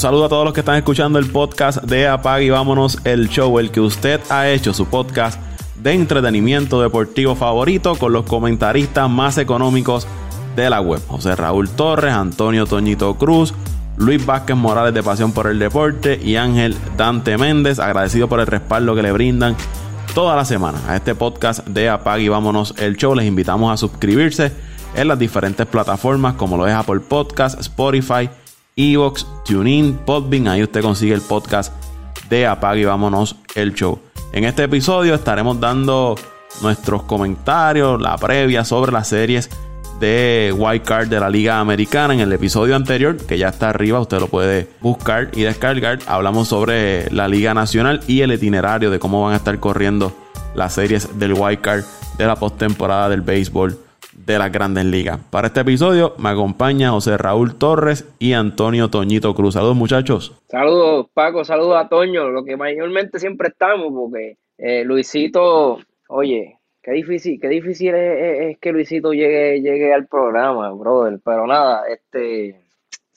saludo a todos los que están escuchando el podcast de Apag y vámonos el show, el que usted ha hecho, su podcast de entretenimiento deportivo favorito con los comentaristas más económicos de la web. José Raúl Torres, Antonio Toñito Cruz, Luis Vázquez Morales de Pasión por el Deporte y Ángel Dante Méndez, agradecido por el respaldo que le brindan toda la semana a este podcast de Apag y vámonos el show. Les invitamos a suscribirse en las diferentes plataformas como lo es Apple Podcast, Spotify, Evox, TuneIn, Podbean. Ahí usted consigue el podcast de Apag y vámonos el show. En este episodio estaremos dando nuestros comentarios, la previa sobre las series de White Card de la Liga Americana. En el episodio anterior, que ya está arriba, usted lo puede buscar y descargar. Hablamos sobre la Liga Nacional y el itinerario de cómo van a estar corriendo las series del White Card de la postemporada del béisbol de las grandes ligas. Para este episodio me acompaña José Raúl Torres y Antonio Toñito Cruz. Saludos muchachos. Saludos Paco, saludos a Toño, lo que mayormente siempre estamos, porque eh, Luisito, oye, qué difícil, qué difícil es, que Luisito llegue, llegue al programa, brother. Pero nada, este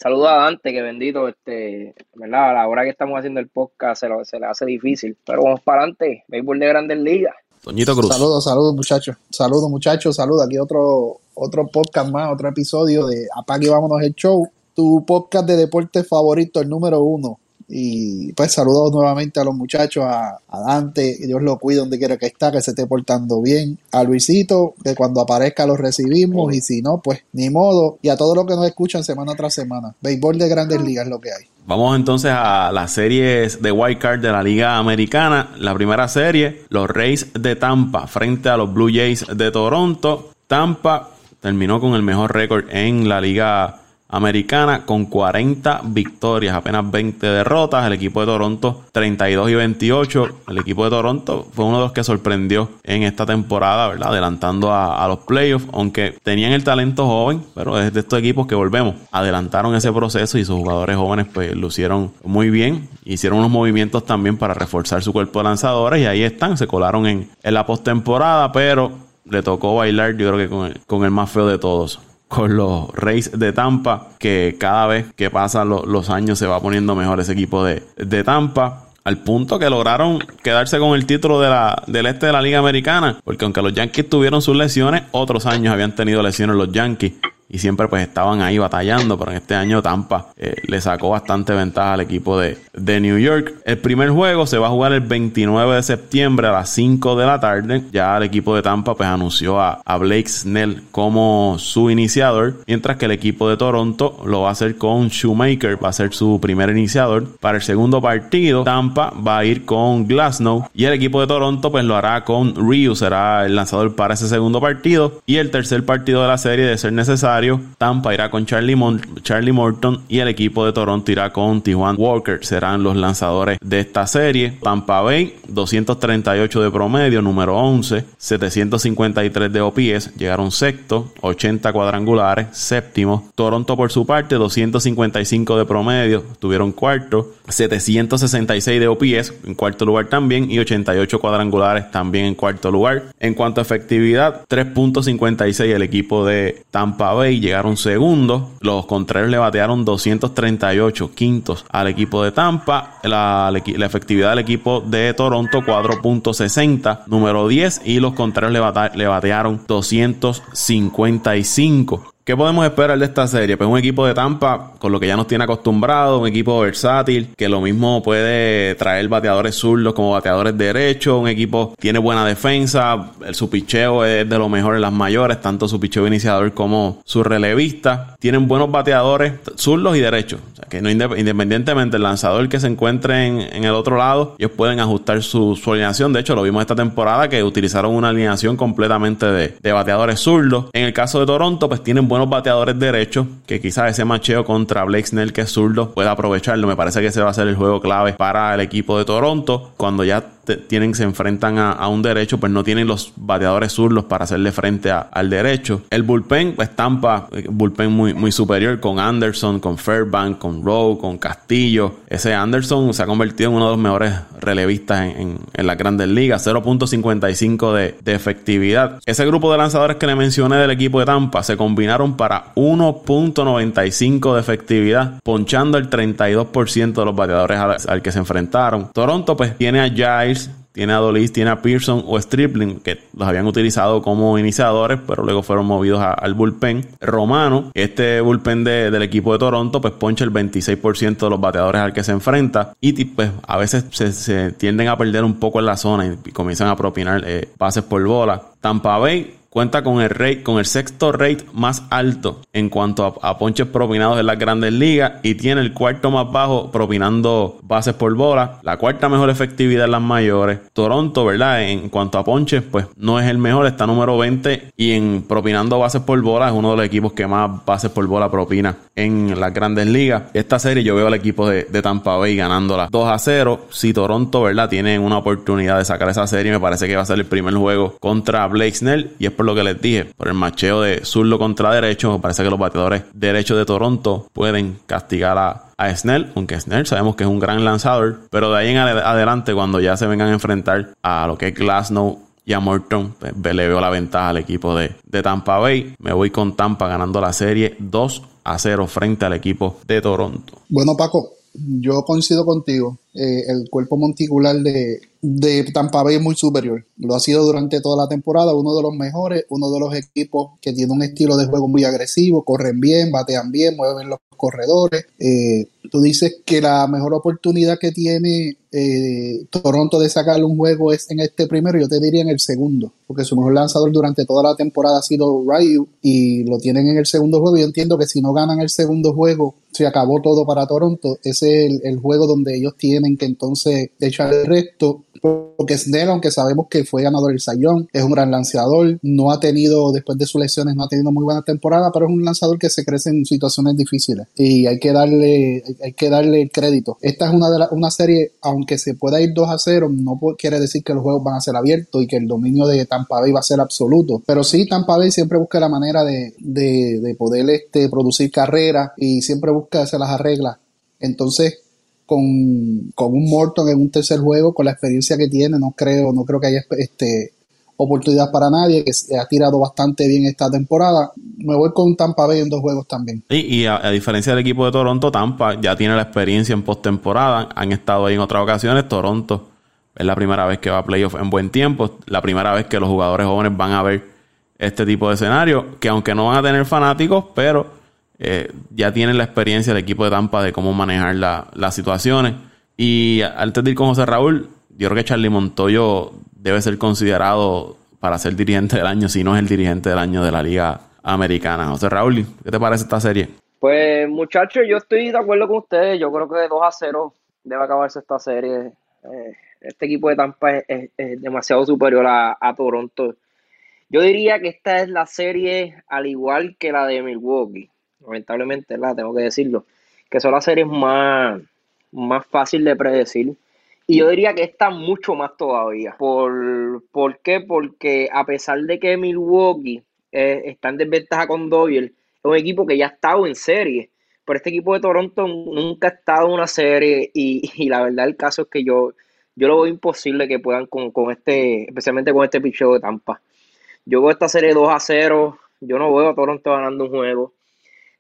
a Dante, que bendito, este, ¿verdad? A la hora que estamos haciendo el podcast se, se le hace difícil. Pero vamos para adelante, béisbol de grandes ligas. Toñito Cruz. Saludos, saludos muchachos. Saludos muchachos, saludos. Aquí otro, otro podcast más, otro episodio de Apague Vámonos el Show. Tu podcast de deporte favorito, el número uno. Y pues saludos nuevamente a los muchachos, a, Dante, que Dios lo cuide donde quiera que está, que se esté portando bien. A Luisito, que cuando aparezca lo recibimos y si no, pues ni modo. Y a todos los que nos escuchan semana tras semana. Béisbol de grandes ligas es lo que hay. Vamos entonces a las series de White Card de la Liga Americana. La primera serie, los Rays de Tampa frente a los Blue Jays de Toronto. Tampa terminó con el mejor récord en la Liga americana con 40 victorias, apenas 20 derrotas. El equipo de Toronto 32 y 28. El equipo de Toronto fue uno de los que sorprendió en esta temporada, ¿verdad? Adelantando a, los playoffs, aunque tenían el talento joven, pero es de estos equipos que volvemos. Adelantaron ese proceso y sus jugadores jóvenes pues lucieron muy bien. Hicieron unos movimientos también para reforzar su cuerpo de lanzadores y ahí están, se colaron en, la postemporada, pero le tocó bailar yo creo que con el más feo de todos con los Rays de Tampa, que cada vez que pasan los años se va poniendo mejor ese equipo de, de Tampa al punto que lograron quedarse con el título de la, del este de la Liga Americana, porque aunque los Yankees tuvieron sus lesiones, otros años habían tenido lesiones los Yankees y siempre pues estaban ahí batallando, pero en este año Tampa eh, le sacó bastante ventaja al equipo de, de, New York. El primer juego se va a jugar el 29 de septiembre a las 5 de la tarde. Ya el equipo de Tampa pues anunció a, a Blake Snell como su iniciador, mientras que el equipo de Toronto lo va a hacer con Shoemaker, va a ser su primer iniciador. Para el segundo partido, Tampa va a ir con Glasnow y el equipo de Toronto pues lo hará con Ryu, será el lanzador para ese segundo partido. Y el tercer partido de la serie, de ser necesario, Tampa irá con Charlie, Charlie Morton y el equipo de Toronto irá con Tijuana Walker. Serán los lanzadores de esta serie. Tampa Bay, 238 de promedio, número 11, 753 de OPS, llegaron sexto, 80 cuadrangulares, séptimo. Toronto por su parte, 255 de promedio, tuvieron cuarto, 766 de OPS en cuarto lugar también y 88 cuadrangulares también en cuarto lugar. En cuanto a efectividad, 3.56 el equipo de Tampa Bay llegaron segundos. Los contrarios le batearon 238 quintos al equipo de Tampa. La, la efectividad del equipo de Toronto 4.60, número 10. Y los contrarios le, le batearon 255. ¿Qué podemos esperar de esta serie? Pues un equipo de Tampa con lo que ya nos tiene acostumbrado, un equipo versátil, que lo mismo puede traer bateadores zurdos como bateadores derechos, un equipo tiene buena defensa, el, su picheo es de lo mejor en las mayores, tanto su picheo iniciador como su relevista. Tienen buenos bateadores zurdos y derechos, o sea que no independientemente del lanzador que se encuentre en, el otro lado, ellos pueden ajustar su, alineación. De hecho, lo vimos esta temporada que utilizaron una alineación completamente de, de bateadores zurdos. En el caso de Toronto, pues tienen buenos bateadores derechos, que quizás ese macheo contra Blake Snell, que es zurdo, pueda aprovecharlo. Me parece que ese va a ser el juego clave para el equipo de Toronto. Cuando ya tienen, se enfrentan a, un derecho, pues no tienen los bateadores zurdos para hacerle frente al derecho. El bullpen, pues Tampa, eh, bullpen muy, muy superior con Anderson, con Fairbank, con Rowe, con Castillo. Ese Anderson se ha convertido en uno de los mejores relevistas en, en, las grandes ligas, 0.55 de, de efectividad. Ese grupo de lanzadores que le mencioné del equipo de Tampa se combinaron para 1.95 de efectividad, ponchando el 32% de los bateadores al, al que se enfrentaron. Toronto pues tiene a Giles, tiene a Dolis, tiene a Pearson o Stripling, que los habían utilizado como iniciadores, pero luego fueron movidos al bullpen. Romano, este bullpen de, del equipo de Toronto, pues poncha el 26% de los bateadores al que se enfrenta. Y pues a veces se, tienden a perder un poco en la zona y, comienzan a propinar eh, pases por bola. Tampa Bay cuenta con el rate, con el sexto rate más alto en cuanto a, ponches propinados en las grandes ligas y tiene el cuarto más bajo propinando bases por bola, la cuarta mejor efectividad en las mayores. Toronto, ¿verdad? En cuanto a ponches, pues no es el mejor, está número 20 y en propinando bases por bola es uno de los equipos que más bases por bola propina en las grandes ligas. Esta serie yo veo al equipo de, de Tampa Bay ganándola 2 a 0. Si Toronto, ¿verdad? Tiene una oportunidad de sacar esa serie, me parece que va a ser el primer juego contra Blake Snell y es lo que les dije, por el macheo de zurdo contra derecho, me parece que los bateadores derechos de Toronto pueden castigar a, a Snell, aunque Snell sabemos que es un gran lanzador, pero de ahí en adelante, cuando ya se vengan a enfrentar a lo que es Glasnow y a Morton, pues, le veo la ventaja al equipo de, de Tampa Bay. Me voy con Tampa ganando la serie 2 a 0 frente al equipo de Toronto. Bueno, Paco, yo coincido contigo. Eh, el cuerpo monticular de, de Tampa Bay es muy superior. Lo ha sido durante toda la temporada, uno de los mejores, uno de los equipos que tiene un estilo de juego muy agresivo, corren bien, batean bien, mueven los corredores. Eh, tú dices que la mejor oportunidad que tiene eh, Toronto de sacarle un juego es en este primero, yo te diría en el segundo, porque su mejor lanzador durante toda la temporada ha sido Ryu y lo tienen en el segundo juego. Yo entiendo que si no ganan el segundo juego, se acabó todo para Toronto. Ese es el, juego donde ellos tienen que entonces echar el resto porque Snell, aunque sabemos que fue ganador del Sayón, es un gran lanzador, no ha tenido, después de sus lesiones, no ha tenido muy buena temporada, pero es un lanzador que se crece en situaciones difíciles y hay que darle, hay que darle el crédito. Esta es una, de una serie, aunque se pueda ir 2 a 0, no quiere decir que los juegos van a ser abiertos y que el dominio de Tampa Bay va a ser absoluto, pero sí Tampa Bay siempre busca la manera de, de, poder este, producir carreras y siempre busca hacer las arreglas. Entonces, con, un Morton en un tercer juego, con la experiencia que tiene, no creo, no creo que haya este, oportunidad para nadie, que ha tirado bastante bien esta temporada. Me voy con Tampa Bay en dos juegos también. y a, diferencia del equipo de Toronto, Tampa ya tiene la experiencia en postemporada, han estado ahí en otras ocasiones, Toronto es la primera vez que va a playoff en buen tiempo, la primera vez que los jugadores jóvenes van a ver este tipo de escenario, que aunque no van a tener fanáticos, pero eh, ya tienen la experiencia del equipo de Tampa de cómo manejar las situaciones. Y antes de ir con José Raúl, yo creo que Charlie Montoyo debe ser considerado para ser dirigente del año, si no es el dirigente del año de la Liga Americana. José Raúl, ¿qué te parece esta serie? Pues muchachos, yo estoy de acuerdo con ustedes. Yo creo que 2 a 0 debe acabarse esta serie. Eh, este equipo de Tampa es, demasiado superior a, Toronto. Yo diría que esta es la serie al igual que la de Milwaukee lamentablemente, la tengo que decirlo, que son las series más, más fácil de predecir. Y yo diría que esta mucho más todavía. ¿Por, ¿por qué? Porque a pesar de que Milwaukee eh, está en desventaja con Doyle, es un equipo que ya ha estado en serie. Pero este equipo de Toronto nunca ha estado en una serie y, la verdad el caso es que yo, yo lo veo imposible que puedan con, con este, especialmente con este picheo de Tampa. Yo veo esta serie 2 a 0, yo no veo a Toronto ganando un juego.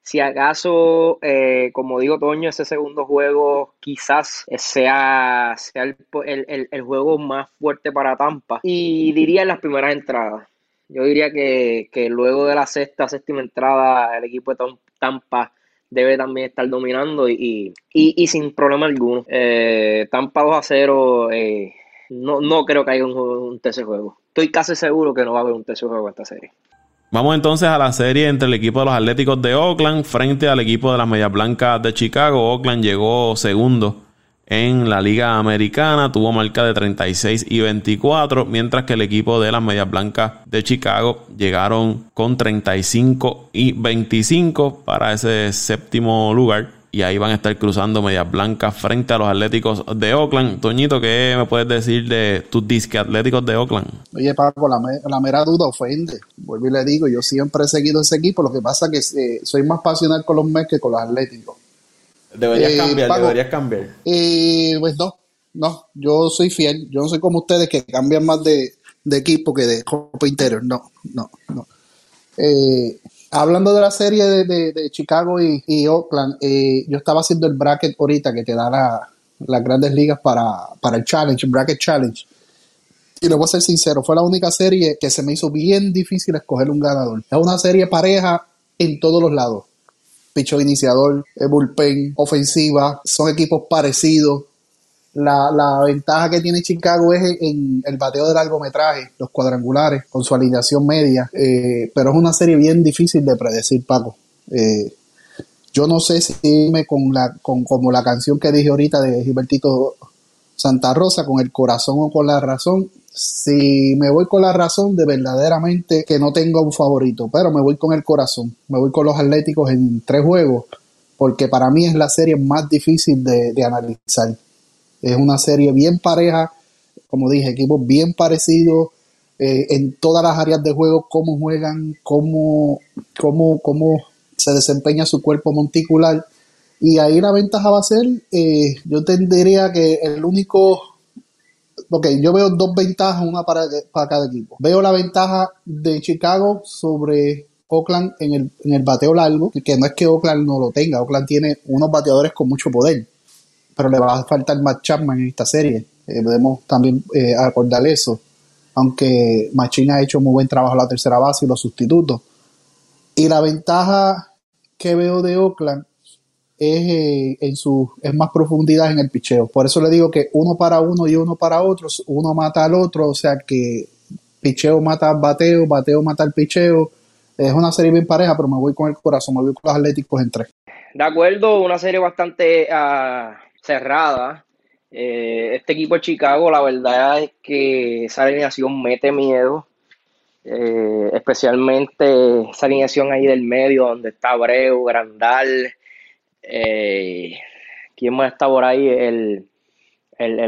Si acaso, eh, como digo, Toño, ese segundo juego quizás sea, sea el, juego más fuerte para Tampa. Y diría en las primeras entradas. Yo diría que, luego de la sexta, séptima entrada, el equipo de Tampa debe también estar dominando y, sin problema alguno. Eh, Tampa 2 a 0, eh, no, no creo que haya un, un tercer juego. Estoy casi seguro que no va a haber un tercer juego en esta serie. Vamos entonces a la serie entre el equipo de los Atléticos de Oakland frente al equipo de las Medias Blancas de Chicago. Oakland llegó segundo en la Liga Americana, tuvo marca de 36 y 24, mientras que el equipo de las Medias Blancas de Chicago llegaron con 35 y 25 para ese séptimo lugar. Y ahí van a estar cruzando medias blancas frente a los Atléticos de Oakland. Toñito, ¿qué me puedes decir de tus disque Atléticos de Oakland? Oye, Paco, la, la mera duda ofende. Vuelvo y le digo, yo siempre he seguido ese equipo, lo que pasa es que eh, soy más pasional con los Mets que con los Atléticos. Deberías eh, cambiar, deberías cambiar. Eh, pues no, no, yo soy fiel. Yo no soy como ustedes que cambian más de, equipo que de Copa Interior. No, no, no. Eh, hablando de la serie de, Chicago y, Oakland, eh, yo estaba haciendo el bracket ahorita que te da las grandes ligas para, para el challenge, bracket challenge. Y le voy a ser sincero, fue la única serie que se me hizo bien difícil escoger un ganador. Es una serie pareja en todos los lados. Picho iniciador, bullpen, ofensiva, son equipos parecidos la, la, ventaja que tiene Chicago es en el bateo de largometraje, los cuadrangulares, con su alineación media, eh, pero es una serie bien difícil de predecir, Paco. Eh, yo no sé si me con la, con como la canción que dije ahorita de Gilbertito Santa Rosa, con el corazón o con la razón. Si me voy con la razón, de verdaderamente que no tengo un favorito, pero me voy con el corazón. Me voy con los Atléticos en tres juegos, porque para mí es la serie más difícil de, de analizar. Es una serie bien pareja, como dije, equipos bien parecidos eh, en todas las áreas de juego, cómo juegan, cómo, cómo, cómo se desempeña su cuerpo monticular. Y ahí la ventaja va a ser, eh, yo tendría que el único, ok, yo veo dos ventajas, una para, para cada equipo. Veo la ventaja de Chicago sobre Oakland en el, en el bateo largo, que no es que Oakland no lo tenga, Oakland tiene unos bateadores con mucho poder pero le va a faltar más Chapman en esta serie. Eh, podemos también eh, acordar eso. Aunque Machín ha hecho muy buen trabajo en la tercera base y los sustitutos. Y la ventaja que veo de Oakland es eh, en su es más profundidad en el picheo. Por eso le digo que uno para uno y uno para otro, uno mata al otro, o sea que picheo mata al bateo, bateo mata al picheo. Es una serie bien pareja, pero me voy con el corazón, me voy con los Atléticos en tres. De acuerdo, una serie bastante uh, cerrada. Eh, este equipo de Chicago, la verdad es que esa alineación mete miedo. Eh, especialmente esa alineación ahí del medio donde está Abreu, Grandal, eh, ¿quién más está por ahí? El,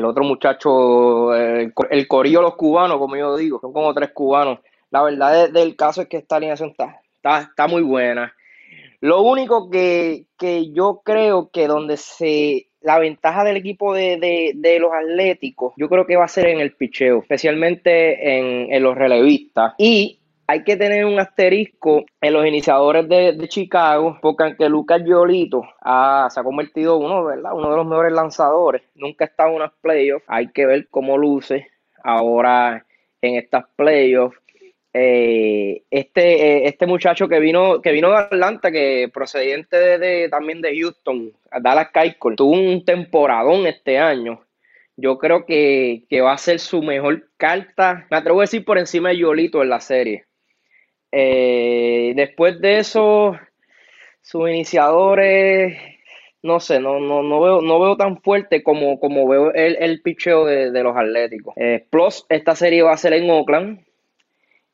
otro muchacho, el, el, corillo los cubanos, como yo digo, son como tres cubanos. La verdad del caso es que esta alineación está, está, está muy buena. Lo único que, que yo creo que donde se la ventaja del equipo de, los Atléticos, yo creo que va a ser en el picheo, especialmente en, los relevistas. Y hay que tener un asterisco en los iniciadores de, Chicago, porque aunque Lucas Yolito se ha convertido uno, ¿verdad? uno de los mejores lanzadores, nunca ha estado en unas playoffs, hay que ver cómo luce ahora en estas playoffs. Eh, este, eh, este muchacho que vino, que vino de Atlanta, que procedente de, también de Houston, Dallas Keuchel, tuvo un temporadón este año. Yo creo que, va a ser su mejor carta, me atrevo a decir por encima de Yolito en la serie. Eh, después de eso, sus iniciadores, no sé, no, no, no, veo, no veo tan fuerte como, como veo el, el picheo de, los Atléticos. plus, esta serie va a ser en Oakland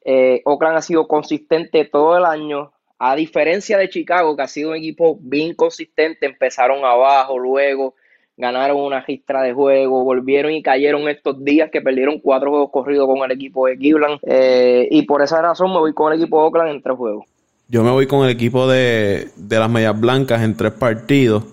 eh, Oakland ha sido consistente todo el año, a diferencia de Chicago, que ha sido un equipo bien consistente. Empezaron abajo, luego ganaron una registra de juego, volvieron y cayeron estos días que perdieron cuatro juegos corridos con el equipo de Cleveland. Eh, y por esa razón me voy con el equipo de Oakland en tres juegos. Yo me voy con el equipo de, de las Medias Blancas en tres partidos.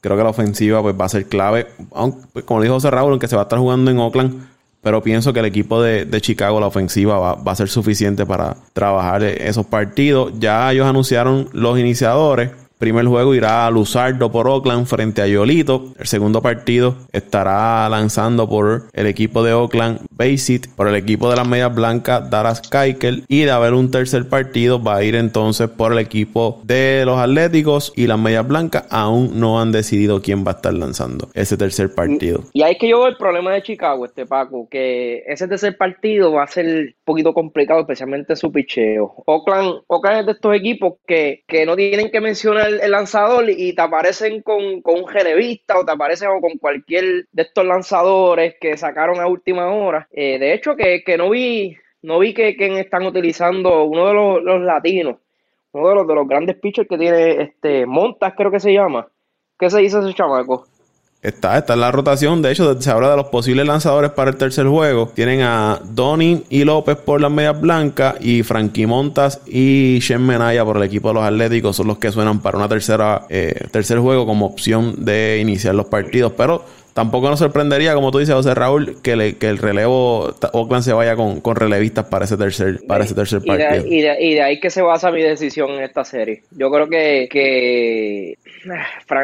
Creo que la ofensiva pues, va a ser clave. Aunque, pues, como dijo José Raúl, aunque se va a estar jugando en Oakland, pero pienso que el equipo de, Chicago, la ofensiva, va, va, a ser suficiente para trabajar esos partidos. Ya ellos anunciaron los iniciadores primer juego irá a Luzardo por Oakland frente a Yolito. El segundo partido estará lanzando por el equipo de Oakland Basit, por el equipo de las medias blancas Dallas Keuchel. Y de haber un tercer partido va a ir entonces por el equipo de los Atléticos y las medias blancas aún no han decidido quién va a estar lanzando ese tercer partido. Y ahí es que yo veo el problema de Chicago, este Paco, que ese tercer partido va a ser un poquito complicado, especialmente su picheo. Oakland, Oakland es de estos equipos que, que no tienen que mencionar el, lanzador y te aparecen con, con un relevista o te aparecen con cualquier de estos lanzadores que sacaron a última hora. Eh, de hecho, que, no vi, no vi que, están utilizando uno de los, latinos, uno de los, de los grandes pitchers que tiene este Montas, creo que se llama. ¿Qué se dice ese chamaco? Está, está en la rotación. De hecho, se habla de los posibles lanzadores para el tercer juego. Tienen a Donny y López por las medias blancas y Frankie Montas y Shen Menaya por el equipo de los Atléticos. Son los que suenan para una tercera eh, tercer juego como opción de iniciar los partidos. Pero tampoco nos sorprendería, como tú dices, José Raúl, que, el relevo Oakland se vaya con, relevistas para ese tercer, para ese tercer partido. Y de, ahí que se basa mi decisión en esta serie. Yo creo que, que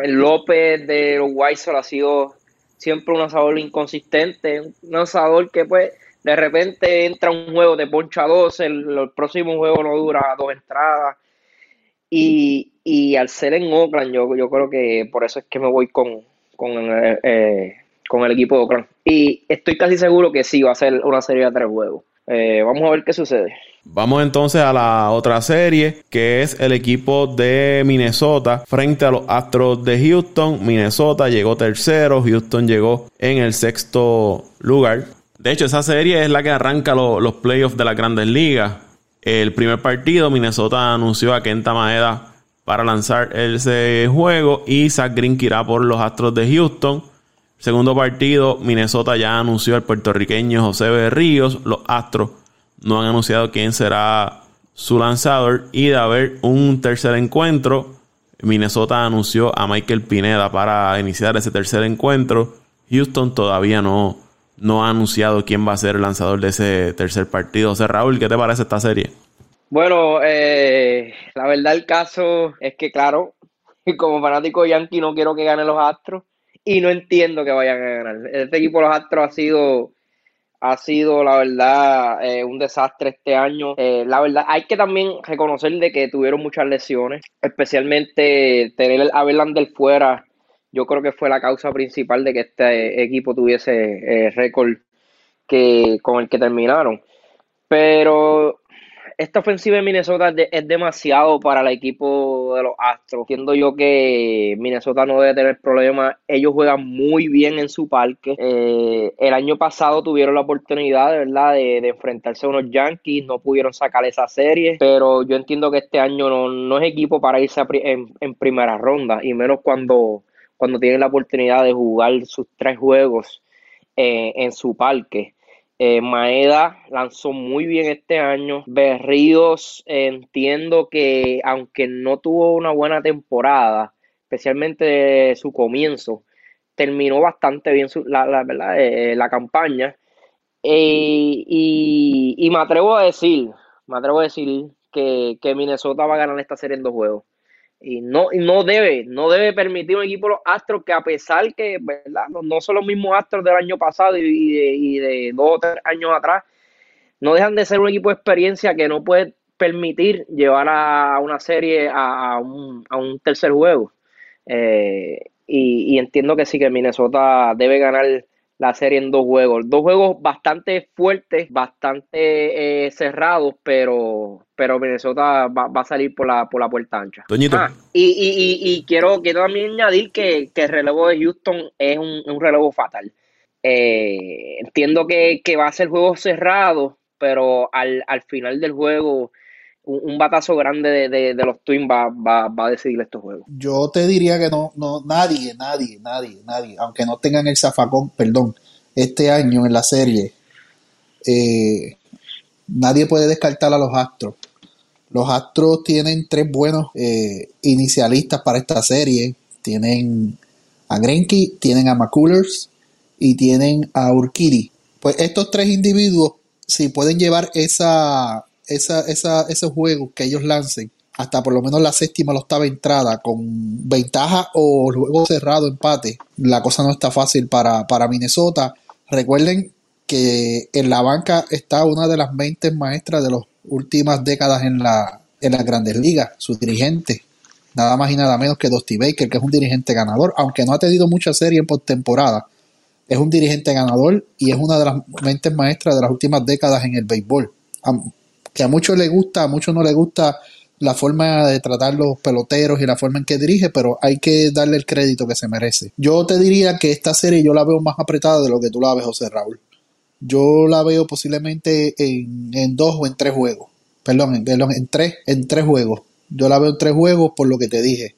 López de los White ha sido siempre un asador inconsistente, un asador que pues de repente entra un juego de poncha 12, el, próximo juego no dura dos entradas. Y, y al ser en Oakland, yo, yo creo que por eso es que me voy con, con, eh, eh, con el equipo de Oakland. Y estoy casi seguro que sí va a ser una serie de tres juegos. Eh, vamos a ver qué sucede. Vamos entonces a la otra serie, que es el equipo de Minnesota frente a los Astros de Houston. Minnesota llegó tercero, Houston llegó en el sexto lugar. De hecho, esa serie es la que arranca los playoffs de las grandes ligas. El primer partido, Minnesota anunció a Kenta Maeda para lanzar ese juego y Zach Green irá por los Astros de Houston. Segundo partido, Minnesota ya anunció al puertorriqueño José Berríos. Los Astros no han anunciado quién será su lanzador. Y de haber un tercer encuentro, Minnesota anunció a Michael Pineda para iniciar ese tercer encuentro. Houston todavía no, no ha anunciado quién va a ser el lanzador de ese tercer partido. José Raúl, ¿qué te parece esta serie? Bueno, eh, la verdad el caso es que, claro, como fanático yankee no quiero que ganen los Astros y no entiendo que vayan a ganar. Este equipo los Astros ha sido, ha sido la verdad, eh, un desastre este año. Eh, la verdad, hay que también reconocer de que tuvieron muchas lesiones, especialmente tener a Verlander fuera. Yo creo que fue la causa principal de que este equipo tuviese récord que, con el que terminaron. Pero esta ofensiva de Minnesota es, demasiado para el equipo de los Astros. Entiendo yo que Minnesota no debe tener problemas. Ellos juegan muy bien en su parque. Eh, el año pasado tuvieron la oportunidad, verdad, de, enfrentarse a unos Yankees. No pudieron sacar esa serie. Pero yo entiendo que este año no, es equipo para irse en, primera ronda. Y menos cuando, cuando tienen la oportunidad de jugar sus tres juegos eh, en su parque. Eh, Maeda lanzó muy bien este año. Berríos, entiendo que aunque no tuvo una buena temporada, especialmente su comienzo, terminó bastante bien la, ¿verdad? Eh, la campaña. Eh, y, me atrevo a decir, me atrevo a decir que, que Minnesota va a ganar esta serie en dos juegos. Y no, no debe, no debe permitir un equipo de los Astros que a pesar que, ¿verdad? No, son los mismos Astros del año pasado y de, dos o tres años atrás, no dejan de ser un equipo de experiencia que no puede permitir llevar a una serie a, un, tercer juego. Eh, y, y, entiendo que sí, que Minnesota debe ganar la serie en dos juegos. Dos juegos bastante fuertes, bastante eh, cerrados, pero, pero Minnesota va, a salir por la, por la puerta ancha. Ah, y, y, y, quiero, quiero también añadir que, el relevo de Houston es un, relevo fatal. Eh, entiendo que, va a ser juego cerrado, pero al, final del juego un, batazo grande de, los Twins va, va, a decidir estos juegos. Yo te diría que no, no, nadie, nadie, nadie, nadie, aunque no tengan el zafacón, perdón, este año en la serie, eh, nadie puede descartar a los Astros. Los Astros tienen tres buenos eh, inicialistas para esta serie. Tienen a Greinke, tienen a McCullers y tienen a Urquidi. Pues estos tres individuos, si pueden llevar esa, esa, esa, esos juegos que ellos lancen hasta por lo menos la séptima o la octava entrada con ventaja o juego cerrado, empate, la cosa no está fácil para, para Minnesota. Recuerden que en la banca está una de las mentes maestras de las últimas décadas en, la, en las grandes ligas, su dirigente, nada más y nada menos que Dusty Baker, que es un dirigente ganador, aunque no ha tenido mucha serie en postemporada, es un dirigente ganador y es una de las mentes maestras de las últimas décadas en el béisbol que a muchos le gusta, a muchos no le gusta la forma de tratar los peloteros y la forma en que dirige, pero hay que darle el crédito que se merece. Yo te diría que esta serie yo la veo más apretada de lo que tú la ves, José Raúl. Yo la veo posiblemente en, en dos o en tres juegos. Perdón, en, en, tres, en tres juegos. Yo la veo en tres juegos por lo que te dije.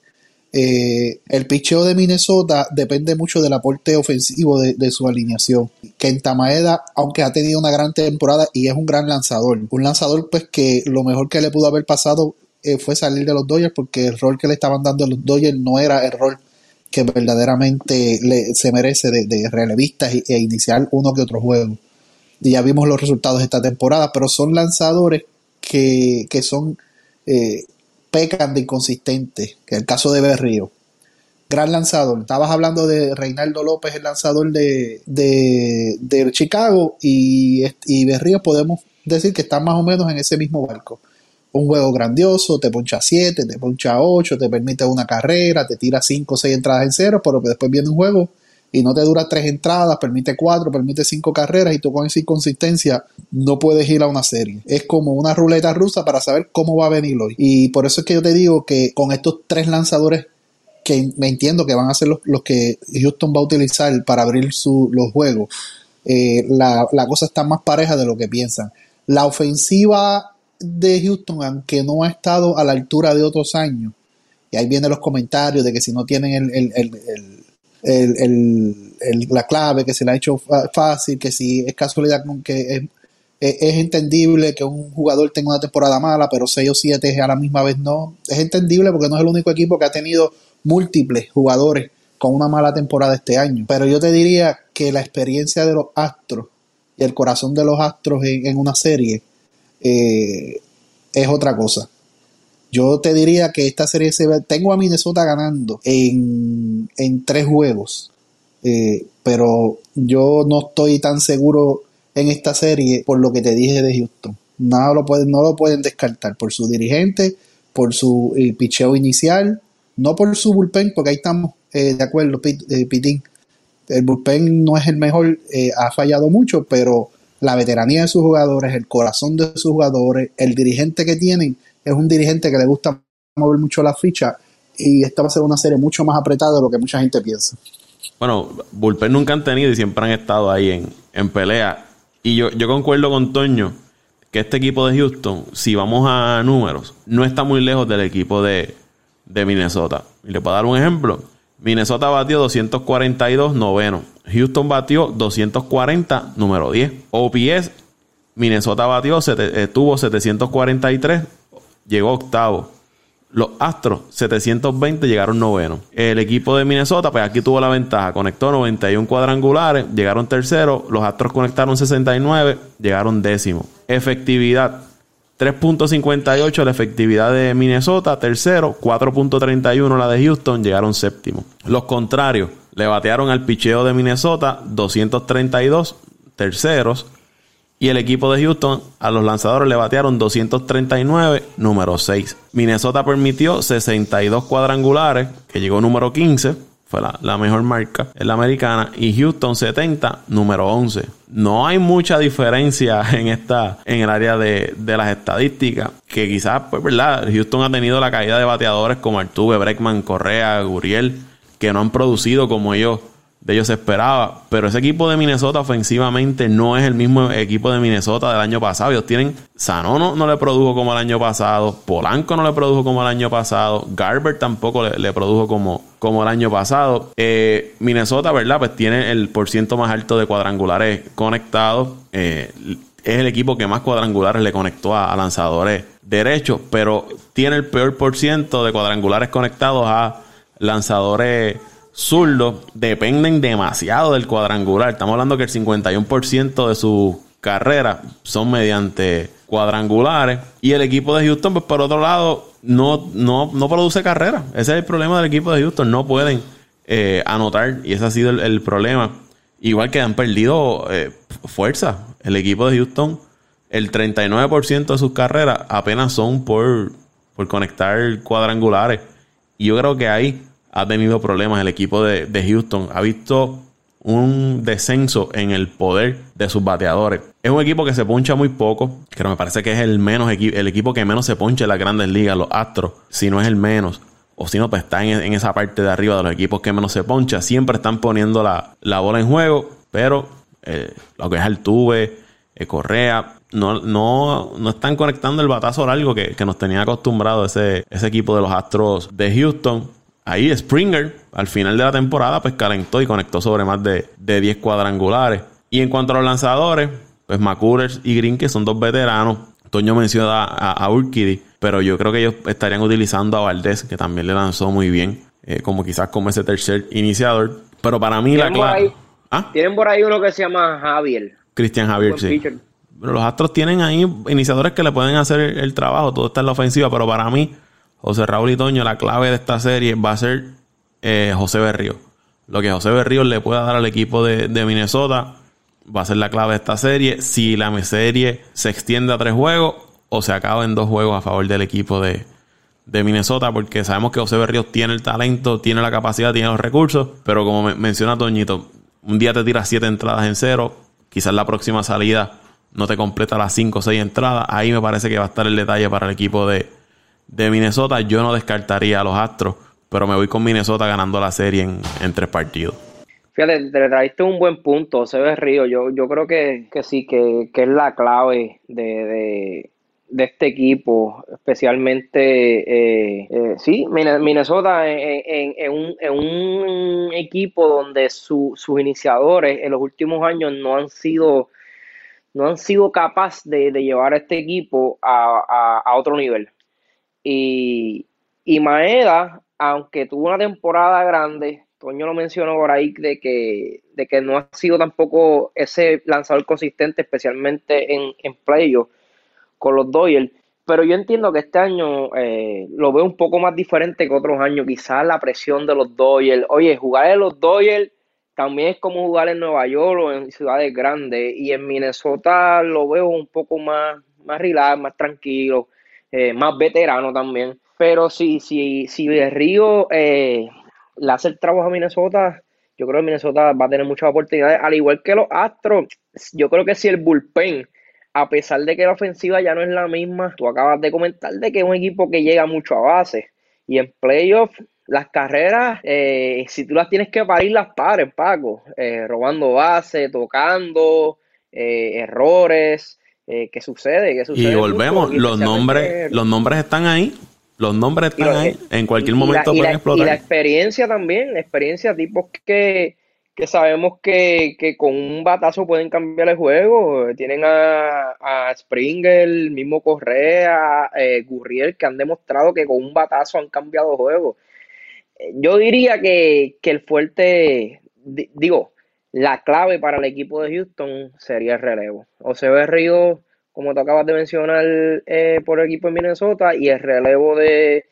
Eh, el picheo de Minnesota depende mucho del aporte ofensivo de, su alineación. Kenta Maeda, aunque ha tenido una gran temporada y es un gran lanzador, un lanzador pues que lo mejor que le pudo haber pasado eh, fue salir de los Dodgers porque el rol que le estaban dando los Dodgers no era el rol que verdaderamente le, se merece de, de relevista e iniciar uno que otro juego. Y ya vimos los resultados de esta temporada, pero son lanzadores que, que son eh, pecan de inconsistentes, que es el caso de Berrío. Gran lanzador. Estabas hablando de Reinaldo López, el lanzador de, de, Chicago, y, y Berrío podemos decir que está más o menos en ese mismo barco. Un juego grandioso, te poncha 7, te poncha 8, te permite una carrera, te tira 5 o 6 entradas en cero, pero después viene un juego y no te dura tres entradas, permite cuatro, permite cinco carreras y tú con esa inconsistencia no puedes ir a una serie. Es como una ruleta rusa para saber cómo va a venir hoy. Y por eso es que yo te digo que con estos tres lanzadores que me entiendo que van a ser los, que Houston va a utilizar para abrir los juegos, eh, la, la cosa está más pareja de lo que piensan. La ofensiva de Houston, aunque no ha estado a la altura de otros años, y ahí vienen los comentarios de que si no tienen el, el, el, la clave, que se le ha hecho fácil, que si es casualidad que es, es, entendible que un jugador tenga una temporada mala, pero 6 o 7 a la misma vez no. Es entendible porque no es el único equipo que ha tenido múltiples jugadores con una mala temporada este año. Pero yo te diría que la experiencia de los Astros y el corazón de los Astros en, una serie eh, es otra cosa. Yo te diría que esta serie se ve. Tengo a Minnesota ganando en, tres juegos. Eh, pero yo no estoy tan seguro en esta serie por lo que te dije de Houston. Nada lo pueden, no lo pueden descartar por su dirigente, por su eh, picheo inicial, no por su bullpen, porque ahí estamos eh, de acuerdo, Pitín. El bullpen no es el mejor, ha fallado mucho, pero la veteranía de sus jugadores, el corazón de sus jugadores, el dirigente que tienen, es un dirigente que le gusta mover mucho la ficha y esta va a ser una serie mucho más apretada de lo que mucha gente piensa. Bueno, bullpen nunca han tenido y siempre han estado ahí en, en pelea. Y yo, yo concuerdo con Toño que este equipo de Houston, si vamos a números, no está muy lejos del equipo de, de Minnesota. Y le puedo dar un ejemplo. Minnesota batió 242, noveno. Houston batió 240, número 10. OPS, Minnesota batió, eh, tuvo 743, llegó octavo. Los Astros, 720, llegaron noveno. El equipo de Minnesota, pues aquí tuvo la ventaja. Conectó 91 cuadrangulares, llegaron tercero. Los Astros conectaron 69, llegaron décimo. Efectividad, 3.58 la efectividad de Minnesota, tercero. 4.31 la de Houston, llegaron séptimo. Los contrarios, le batearon al picheo de Minnesota, 232, terceros. Y el equipo de Houston a los lanzadores le batearon 239, número 6. Minnesota permitió 62 cuadrangulares, que llegó número 15, fue la, mejor marca en la americana. Y Houston 70, número 11. No hay mucha diferencia en esta, en el área de, de las estadísticas. Que quizás, pues, verdad, Houston ha tenido la caída de bateadores como Artuve, Breckman, Correa, Guriel, que no han producido como ellos de ellos se esperaba. Pero ese equipo de Minnesota ofensivamente no es el mismo equipo de Minnesota del año pasado. Ellos tienen. Sanono no le produjo como el año pasado. Polanco no le produjo como el año pasado. Garber tampoco le, produjo como, como el año pasado. Eh, Minnesota, ¿verdad? Pues tiene el porciento más alto de cuadrangulares conectados. Eh, es el equipo que más cuadrangulares le conectó a, lanzadores derechos, pero tiene el peor porciento de cuadrangulares conectados a lanzadores zurdos dependen demasiado del cuadrangular. Estamos hablando que el 51% de su carrera son mediante cuadrangulares. Y el equipo de Houston, pues por otro lado, no, no, no produce carrera. Ese es el problema del equipo de Houston. No pueden eh, anotar. Y ese ha sido el, problema. Igual que han perdido eh, fuerza. El equipo de Houston, el 39% de sus carreras apenas son por, por conectar cuadrangulares. Y yo creo que ahí ha tenido problemas el equipo de, Houston. Ha visto un descenso en el poder de sus bateadores. Es un equipo que se poncha muy poco, pero me parece que es el menos el equipo que menos se poncha en las grandes ligas, los Astros, si no es el menos. O si no, pues está en, esa parte de arriba de los equipos que menos se poncha. Siempre están poniendo la, bola en juego, pero eh, lo que es Altuve, eh, Correa, no, no, no están conectando el batazo largo que, que nos tenía acostumbrado ese, ese equipo de los Astros de Houston. Ahí Springer, al final de la temporada, pues calentó y conectó sobre más de, de 10 cuadrangulares. Y en cuanto a los lanzadores, pues McCullers y Green, que son dos veteranos. Toño menciona a, a, pero yo creo que ellos estarían utilizando a Valdés, que también le lanzó muy bien, eh, como quizás como ese tercer iniciador. Pero para mí la clave... ¿Ah? Tienen por ahí uno que se llama Javier. Cristian Javier, sí. Pero los Astros tienen ahí iniciadores que le pueden hacer el, trabajo, todo está en la ofensiva, pero para mí, José Raúl y Toño, la clave de esta serie va a ser eh, José Berrío. Lo que José Berrío le pueda dar al equipo de, Minnesota va a ser la clave de esta serie. Si la serie se extiende a tres juegos o se acaba en dos juegos a favor del equipo de, Minnesota, porque sabemos que José Berríos tiene el talento, tiene la capacidad, tiene los recursos, pero como menciona Toñito, un día te tiras siete entradas en cero, quizás la próxima salida no te completa las cinco o seis entradas. Ahí me parece que va a estar el detalle para el equipo de, de Minnesota. Yo no descartaría a los Astros, pero me voy con Minnesota ganando la serie en, en tres partidos. Fíjate, te traiste un buen punto, se ve Río. Yo, yo creo que, sí, que, es la clave de, este equipo, especialmente, eh, eh, sí, Minnesota en, un, en un, equipo donde sus iniciadores en los últimos años no han sido no han sido capaces de, llevar a este equipo a, otro nivel. Y, y Maeda, aunque tuvo una temporada grande, Toño lo mencionó por ahí de que, de que no ha sido tampoco ese lanzador consistente, especialmente en, en playoff con los Doyle. Pero yo entiendo que este año eh, lo veo un poco más diferente que otros años. Quizás la presión de los Doyle. Oye, jugar en los Doyle también es como jugar en Nueva York o en ciudades grandes. Y en Minnesota lo veo un poco más, más relax, más tranquilo, eh, más veterano también. Pero si, si, si Río eh, le hace el trabajo a Minnesota, yo creo que Minnesota va a tener muchas oportunidades, al igual que los Astros. Yo creo que si el bullpen, a pesar de que la ofensiva ya no es la misma, tú acabas de comentar de que es un equipo que llega mucho a base. Y en playoffs, las carreras, eh, si tú las tienes que parir, las pares, Paco. Eh, robando base, tocando, eh, errores. ¿Qué sucede? ¿Qué sucede? Y volvemos, los nombres, los nombres están ahí. Los nombres están ahí, en cualquier momento pueden explotar. Y la experiencia también, experiencia, tipos que, que sabemos que, con un batazo pueden cambiar el juego. Tienen a, a Springer, el mismo Correa, eh, Gurriel, que han demostrado que con un batazo han cambiado juego. Yo diría que, el fuerte, digo, la clave para el equipo de Houston sería el relevo. O se ve Río como tú acabas de mencionar, eh, por el equipo de Minnesota y el relevo de,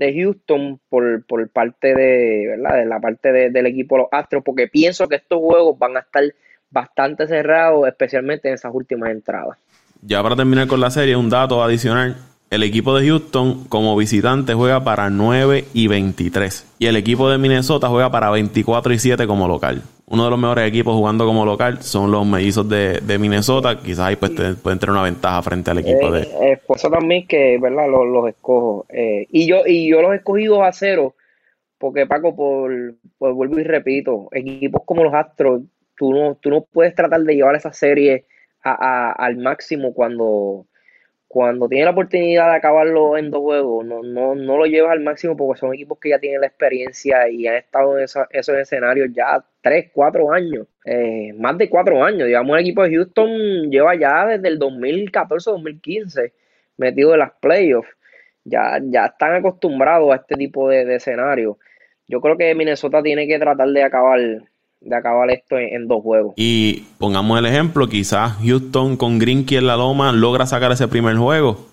Houston por, parte de, ¿verdad? de la parte del equipo de los Astros, porque pienso que estos juegos van a estar bastante cerrados, especialmente en esas últimas entradas. Ya para terminar con la serie, un dato adicional. El equipo de Houston como visitante juega para 9 y 23. Y el equipo de Minnesota juega para 24 y 7 como local. Uno de los mejores equipos jugando como local son los mellizos de, Minnesota. Quizás ahí pues, pueden tener una ventaja frente al equipo de... Eh, eh, por eso también que, ¿verdad? Los, escojo. Eh, y, yo, y yo los he escogido a cero. Porque, Paco, por, por, vuelvo y repito, equipos como los Astros, tú no, tú no puedes tratar de llevar esa serie al máximo cuando cuando tiene la oportunidad de acabarlo en dos juegos, no, no, no lo llevas al máximo porque son equipos que ya tienen la experiencia y han estado en esos escenarios ya tres, cuatro años, eh, más de cuatro años. Digamos, el equipo de Houston lleva ya desde el 2014-2015 metido en las playoffs. Ya, ya están acostumbrados a este tipo de, de escenarios. Yo creo que Minnesota tiene que tratar de acabar de acabar esto en, dos juegos. Y pongamos el ejemplo, quizás Houston con Grinky en la loma logra sacar ese primer juego.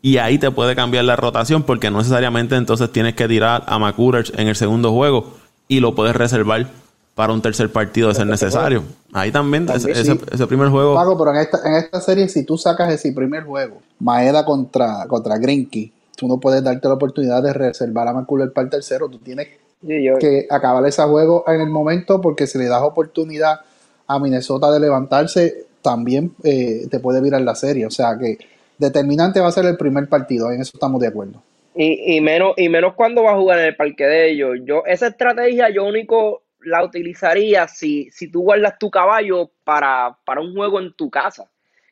Y ahí te puede cambiar la rotación porque no necesariamente entonces tienes que tirar a McCullers en el segundo juego y lo puedes reservar para un tercer partido de ser necesario. Ahí también, ese, primer juego. Pago, pero en esta, en esta serie, si tú sacas ese primer juego, Maeda contra, contra Grinky, tú no puedes darte la oportunidad de reservar a McCullers para el tercero. Tú tienes que acabar ese juego en el momento porque si le das oportunidad a Minnesota de levantarse, también eh, te puede virar la serie. O sea que determinante va a ser el primer partido, en eso estamos de acuerdo. Y, y, menos, y menos cuando va a jugar en el parque de ellos. Yo, esa estrategia yo único la utilizaría si, si tú guardas tu caballo para, para un juego en tu casa,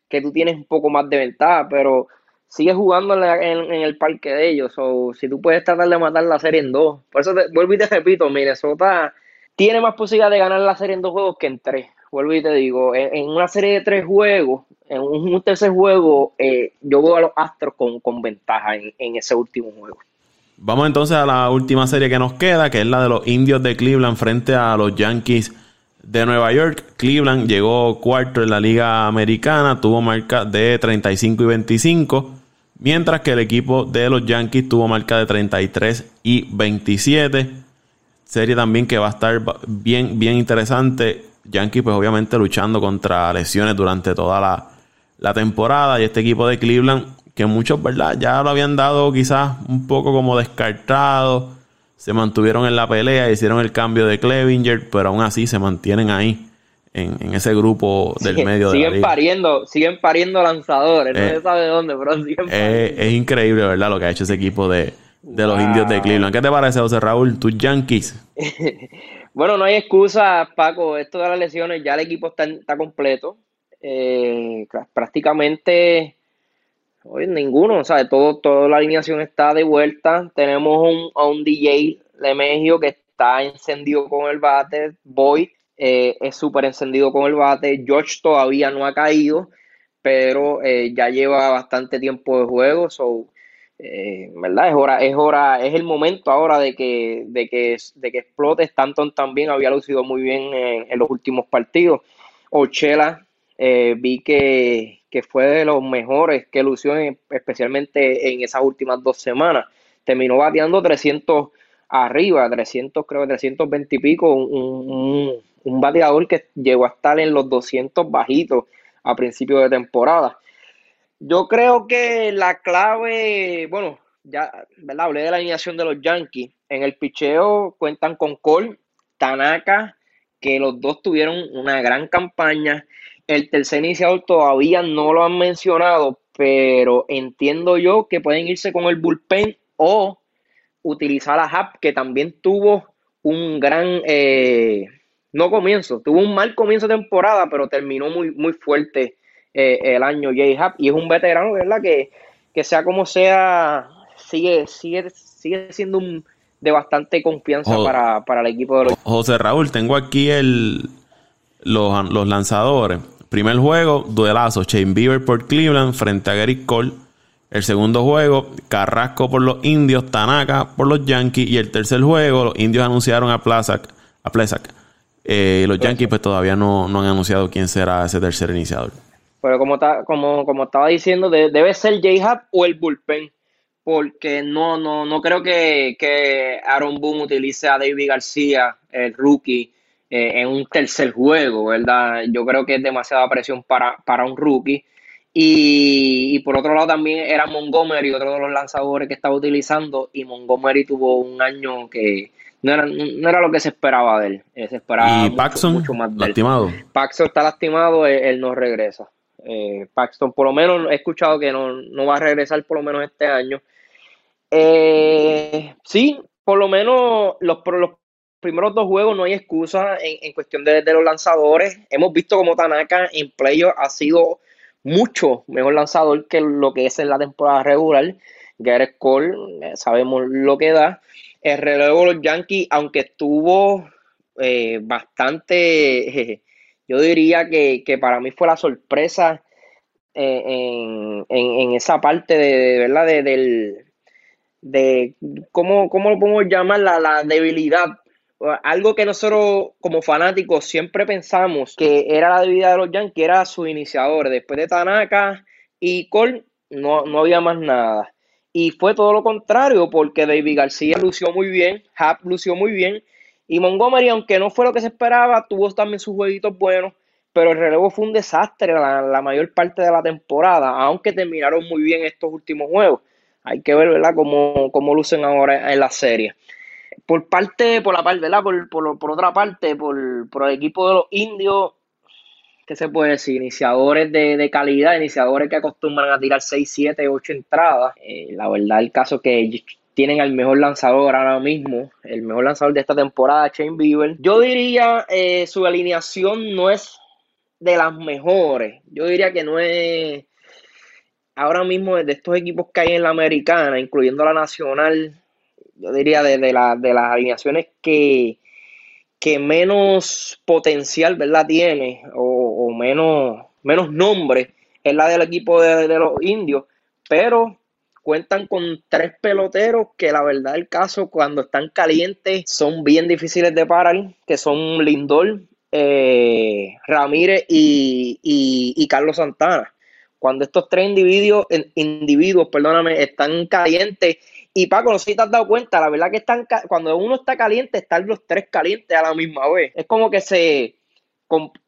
que tú tienes un poco más de ventaja, pero sigue jugando en, el parque de ellos. O si tú puedes tratar de matar la serie en dos. Por eso vuelvo y te repito, Minnesota tiene más posibilidad de ganar la serie en dos juegos que en tres. Vuelvo y te digo, en, una serie de tres juegos, en un, tercer juego, eh, yo veo a los Astros con, ventaja en, ese último juego. Vamos entonces a la última serie que nos queda, que es la de los indios de Cleveland frente a los Yankees de Nueva York. Cleveland llegó cuarto en la Liga Americana, tuvo marca de 35 y 25, mientras que el equipo de los Yankees tuvo marca de 33 y 27. Serie también que va a estar bien, bien interesante. Yankees, pues obviamente luchando contra lesiones durante toda la, la temporada. Y este equipo de Cleveland, que muchos, ¿verdad? Ya lo habían dado quizás un poco como descartado se mantuvieron en la pelea, hicieron el cambio de Clevinger, pero aún así se mantienen ahí en, ese grupo del medio de siguen pariendo, siguen pariendo lanzadores, no eh, se sabe de dónde, pero siguen eh, Es increíble, ¿verdad? Lo que ha hecho ese equipo de, los indios de Cleveland. ¿Qué te parece, José Raúl? Tus Yankees. bueno, no hay excusa, Paco. Esto de las lesiones, ya el equipo está, está completo. Eh, prácticamente Oye, ninguno, o sea, todo, toda la alineación está de vuelta. Tenemos un, a un DJ Lemegio que está encendido con el bate. Boy eh, es súper encendido con el bate. George todavía no ha caído, pero eh, ya lleva bastante tiempo de juego. So, eh, ¿verdad? Es hora, es hora, es el momento ahora de que, de que, de que explote. Stanton también había lucido muy bien en, en los últimos partidos. Ochela, vi que que fue de los mejores que lució, especialmente en esas últimas dos semanas. Terminó bateando 300 arriba, 300, creo que 320 y pico, un, bateador que llegó a estar en los 200 bajitos a principio de temporada. Yo creo que la clave, bueno, ya, ¿verdad? Hablé de la alineación de los Yankees. En el picheo cuentan con Cole, Tanaka, que los dos tuvieron una gran campaña. El tercer iniciador todavía no lo han mencionado, pero entiendo yo que pueden irse con el bullpen o utilizar a Hap, que también tuvo un gran, eh, no comienzo, tuvo un mal comienzo de temporada, pero terminó muy, muy fuerte eh, el año J. Hap y es un veterano, ¿verdad? Que, que sea como sea, sigue, sigue, sigue siendo un de bastante confianza para, para, el equipo de los... José Raúl, tengo aquí el, los, los lanzadores. Primer juego, duelazo, Shane Bieber por Cleveland frente a Gary Cole. El segundo juego, Carrasco por los indios, Tanaka por los Yankees. Y el tercer juego, los indios anunciaron a Plazak. A eh, los Yankees pues todavía no, han anunciado quién será ese tercer iniciador. Pero como, como, como estaba diciendo, debe ser J-Hub o el bullpen. Porque no, no, no creo que, que Aaron Boone utilice a David García, el rookie, eh, en un tercer juego, ¿verdad? Yo creo que es demasiada presión para, para un rookie. Y, por otro lado también era Montgomery, otro de los lanzadores que estaba utilizando, y Montgomery tuvo un año que no era, no era lo que se esperaba de él. Eh, se esperaba ¿Y Paxton, mucho más lastimado? Paxton está lastimado, él, no regresa. Eh, Paxton, por lo menos he escuchado que no, no, va a regresar por lo menos este año. sí, por lo menos los, los primeros dos juegos no hay excusa en, cuestión de, los lanzadores. Hemos visto como Tanaka en playoff ha sido mucho mejor lanzador que lo que es en la temporada regular. Garrett Cole, eh, sabemos lo que da. El relevo de los Yankees, aunque estuvo eh, bastante, yo diría que, para mí fue la sorpresa eh, en, esa parte de, verdad de, del de cómo, cómo lo podemos llamar la, la debilidad algo que nosotros como fanáticos siempre pensamos que era la debilidad de los Yankees, era su iniciador. Después de Tanaka y Cole, no, no había más nada. Y fue todo lo contrario, porque David García lució muy bien, Hap lució muy bien, y Montgomery, aunque no fue lo que se esperaba, tuvo también sus jueguitos buenos, pero el relevo fue un desastre la, mayor parte de la temporada, aunque terminaron muy bien estos últimos juegos. Hay que ver, ¿verdad?, cómo, cómo lucen ahora en la serie por parte, por la parte, ¿verdad? Por, por, otra parte, por, el equipo de los indios, ¿qué se puede decir? Iniciadores de, calidad, iniciadores que acostumbran a tirar 6, 7, 8 entradas. Eh, la verdad, el caso que tienen al mejor lanzador ahora mismo, el mejor lanzador de esta temporada, Shane Bieber. Yo diría eh, su alineación no es de las mejores. Yo diría que no es ahora mismo de estos equipos que hay en la americana, incluyendo la nacional, yo diría de, de, de las alineaciones que, que menos potencial, ¿verdad? Tiene o, menos, menos nombre es la del equipo de, de, los indios, pero cuentan con tres peloteros que la verdad el caso cuando están calientes son bien difíciles de parar, que son Lindor, eh, Ramírez y, y, y, Carlos Santana. Cuando estos tres individuos, individuos perdóname, están calientes, y Paco, no sé si te has dado cuenta, la verdad que están cuando uno está caliente, están los tres calientes a la misma vez. Es como que se,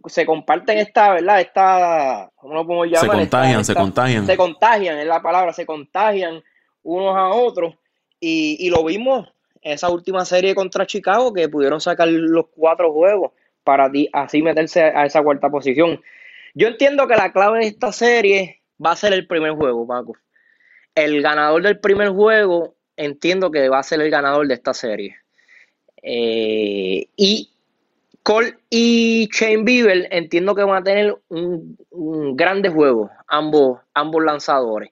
se comparten esta, ¿verdad? Esta, ¿cómo lo podemos llamar? Se contagian, esta, se contagian. Se contagian, es la palabra, se contagian unos a otros. Y, y lo vimos en esa última serie contra Chicago, que pudieron sacar los cuatro juegos para así meterse a esa cuarta posición. Yo entiendo que la clave de esta serie va a ser el primer juego, Paco. El ganador del primer juego entiendo que va a ser el ganador de esta serie. Eh, y Cole y Shane Bieber entiendo que van a tener un, un grande juego, ambos, ambos lanzadores.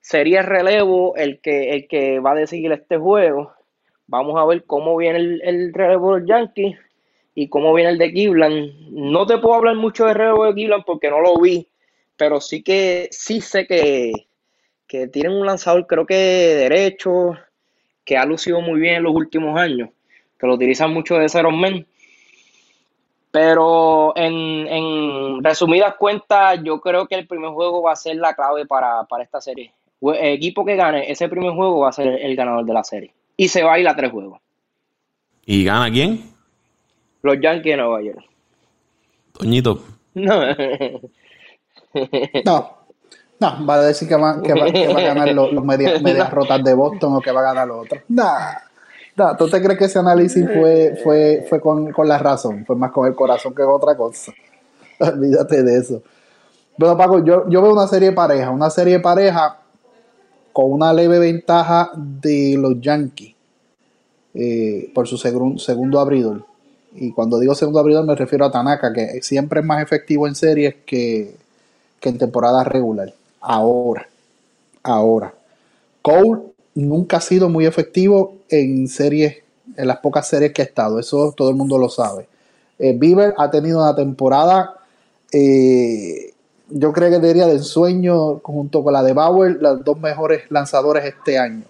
Sería el relevo el que, el que va a decidir este juego. Vamos a ver cómo viene el, el relevo del Yankees y cómo viene el de Cleveland. No te puedo hablar mucho de relevo de Cleveland porque no lo vi, pero sí que sí sé que, que tienen un lanzador, creo que derecho, que ha lucido muy bien en los últimos años, que lo utilizan mucho de cero men. Pero en, en, resumidas cuentas, yo creo que el primer juego va a ser la clave para, para esta serie. El equipo que gane ese primer juego va a ser el ganador de la serie. Y se va a ir a tres juegos. ¿Y gana quién? Los Yankees de Nueva York. Toñito. No. no. No, va a decir que va, que va, que va a ganar los, los medias, medias rotas de Boston o que va a ganar los otros. Nah. No, ¿tú te crees que ese análisis fue, fue, fue con, con, la razón? Fue más con el corazón que con otra cosa. Olvídate de eso. Bueno, Paco, yo, yo veo una serie de pareja, una serie de pareja con una leve ventaja de los Yankees eh, por su segun, segundo abridor. Y cuando digo segundo abridor me refiero a Tanaka, que siempre es más efectivo en series que, que en temporada regular. Ahora, ahora. Cole nunca ha sido muy efectivo en series, en las pocas series que ha estado. Eso todo el mundo lo sabe. Eh, Bieber ha tenido una temporada, eh, yo creo que diría del sueño, junto con la de Bauer, los dos mejores lanzadores este año.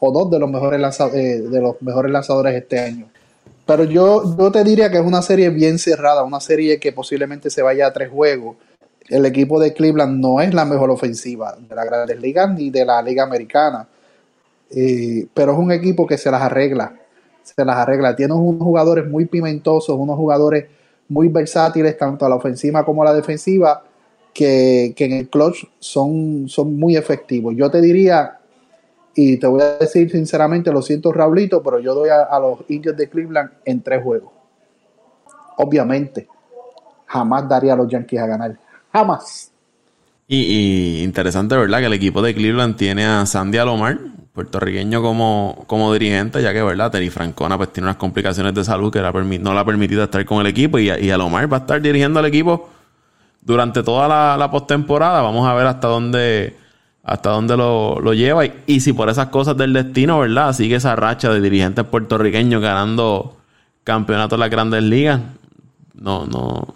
O dos de los mejores, lanzadores, eh, de los mejores lanzadores este año. Pero yo, yo te diría que es una serie bien cerrada, una serie que posiblemente se vaya a tres juegos el equipo de Cleveland no es la mejor ofensiva de la Grandes Ligas ni de la Liga Americana. Eh, pero es un equipo que se las arregla. Se las arregla. Tiene unos jugadores muy pimentosos, unos jugadores muy versátiles, tanto a la ofensiva como a la defensiva, que, en el clutch son, son muy efectivos. Yo te diría, y te voy a decir sinceramente, lo siento Raulito, pero yo doy a, a los indios de Cleveland en tres juegos. Obviamente, jamás daría a los Yankees a ganar Jamás. Y, interesante, ¿verdad? Que el equipo de Cleveland tiene a Sandy Alomar, puertorriqueño como, como dirigente, ya que, ¿verdad? Terry Francona pues tiene unas complicaciones de salud que no le ha permitido estar con el equipo y, Alomar va a estar dirigiendo al equipo durante toda la, postemporada. Vamos a ver hasta dónde hasta dónde lo, lo lleva y, y, si por esas cosas del destino, ¿verdad? Sigue esa racha de dirigentes puertorriqueños ganando campeonatos en las grandes ligas. No, no,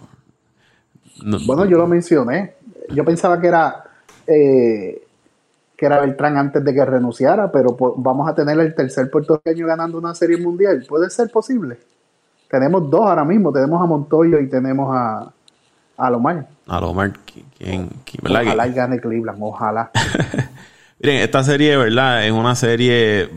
bueno, yo lo mencioné. Yo pensaba que era eh, que era Beltrán antes de que renunciara, pero vamos a tener el tercer puertorriqueño ganando una serie mundial. ¿Puede ser posible? Tenemos dos ahora mismo. Tenemos a Montoyo y tenemos a, a Lomar. A Lomar, ¿quién, quién Ojalá y gane Cleveland, ojalá. Miren, esta serie, ¿verdad? Es una serie,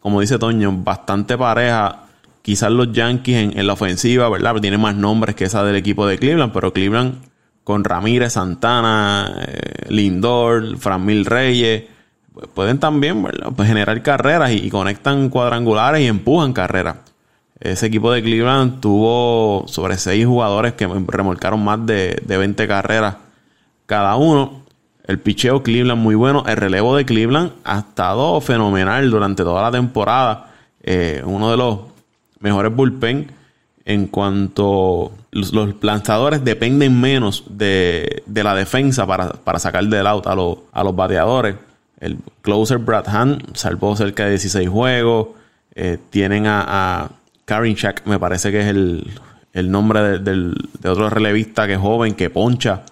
como dice Toño, bastante pareja quizás los Yankees en, la ofensiva, ¿verdad? Tienen más nombres que esa del equipo de Cleveland, pero Cleveland con Ramírez, Santana, eh, Lindor, Franmil Reyes, pues pueden también pues generar carreras y, conectan cuadrangulares y empujan carreras. Ese equipo de Cleveland tuvo sobre seis jugadores que remolcaron más de, de 20 carreras cada uno. El picheo Cleveland muy bueno. El relevo de Cleveland ha estado fenomenal durante toda la temporada. Eh, uno de los mejores bullpen en cuanto los, los lanzadores dependen menos de, de la defensa para, para sacar del out a, los a los bateadores. El closer Brad Hunt salvó cerca de 16 juegos. Eh, tienen a, a Karinchak, me parece que es el, el nombre de, de otro relevista que es joven, que poncha